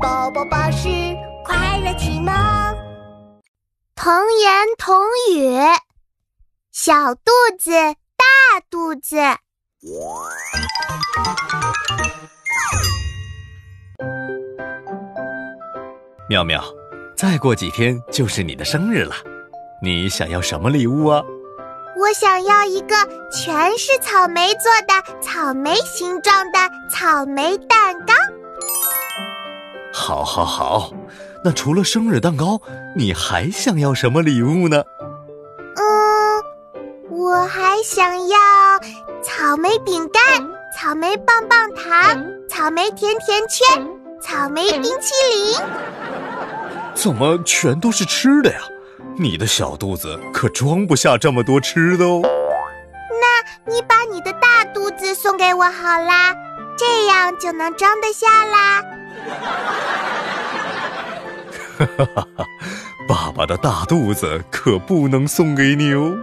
宝宝巴士快乐启蒙，童言童语，小肚子大肚子。妙妙，再过几天就是你的生日了，你想要什么礼物啊？我想要一个全是草莓做的草莓形状的草莓蛋糕。好，好，好。那除了生日蛋糕，你还想要什么礼物呢？嗯，我还想要草莓饼干、草莓棒棒糖、草莓甜甜圈、草莓冰淇淋。怎么全都是吃的呀？你的小肚子可装不下这么多吃的哦。那你把你的大肚子送给我好啦，这样就能装得下啦。哈哈哈哈！爸爸的大肚子可不能送给你哦。